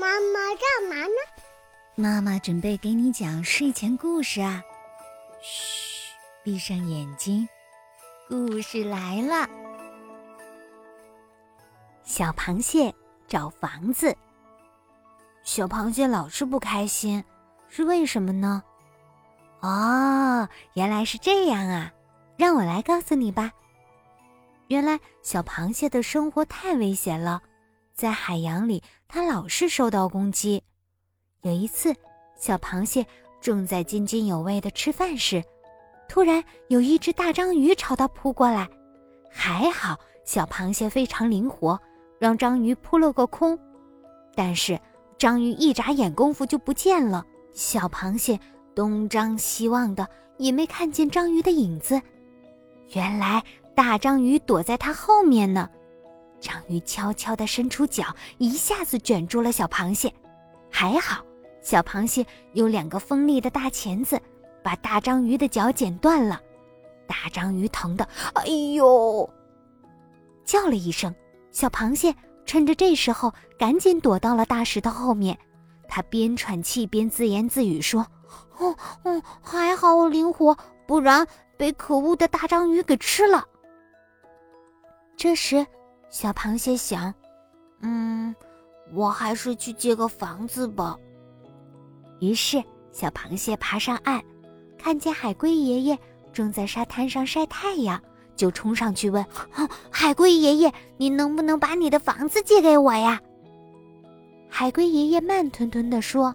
妈妈干嘛呢？妈妈准备给你讲睡前故事啊。嘘，闭上眼睛，故事来了。小螃蟹找房子。小螃蟹老是不开心，是为什么呢？哦，原来是这样啊！让我来告诉你吧。原来小螃蟹的生活太危险了，在海洋里，它老是受到攻击。有一次，小螃蟹正在津津有味地吃饭时，突然有一只大章鱼朝它扑过来。还好，小螃蟹非常灵活，让章鱼扑了个空。但是，章鱼一眨眼功夫就不见了。小螃蟹东张西望的，也没看见章鱼的影子。原来大章鱼躲在它后面呢。章鱼悄悄地伸出脚，一下子卷住了小螃蟹。还好，小螃蟹有两个锋利的大钳子，把大章鱼的脚剪断了。大章鱼疼得哎呦叫了一声。小螃蟹趁着这时候，赶紧躲到了大石头后面。它边喘气边自言自语说：“哦，哦，还好我灵活，不然……”被可恶的大章鱼给吃了。这时，小螃蟹想：“嗯，我还是去借个房子吧。”于是，小螃蟹爬上岸，看见海龟爷爷正在沙滩上晒太阳，就冲上去问：“海龟爷爷，你能不能把你的房子借给我呀？”海龟爷爷慢吞吞地说：“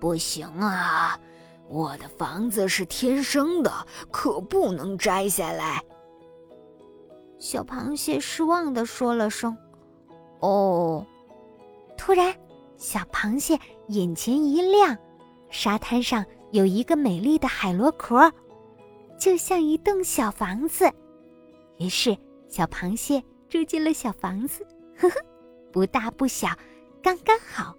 不行啊。”我的房子是天生的，可不能摘下来。小螃蟹失望的说了声：“哦。”突然，小螃蟹眼前一亮，沙滩上有一个美丽的海螺壳，就像一栋小房子。于是，小螃蟹住进了小房子，呵呵，不大不小，刚刚好。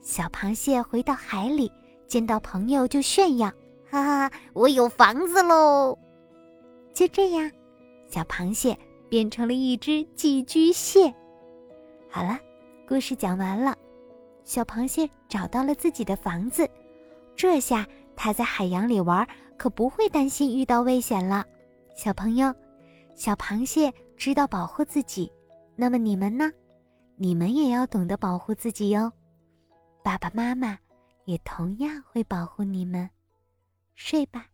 小螃蟹回到海里。见到朋友就炫耀，哈哈，我有房子喽！就这样，小螃蟹变成了一只寄居蟹。好了，故事讲完了，小螃蟹找到了自己的房子，这下它在海洋里玩可不会担心遇到危险了。小朋友，小螃蟹知道保护自己，那么你们呢？你们也要懂得保护自己哟，爸爸妈妈。也同样会保护你们，睡吧。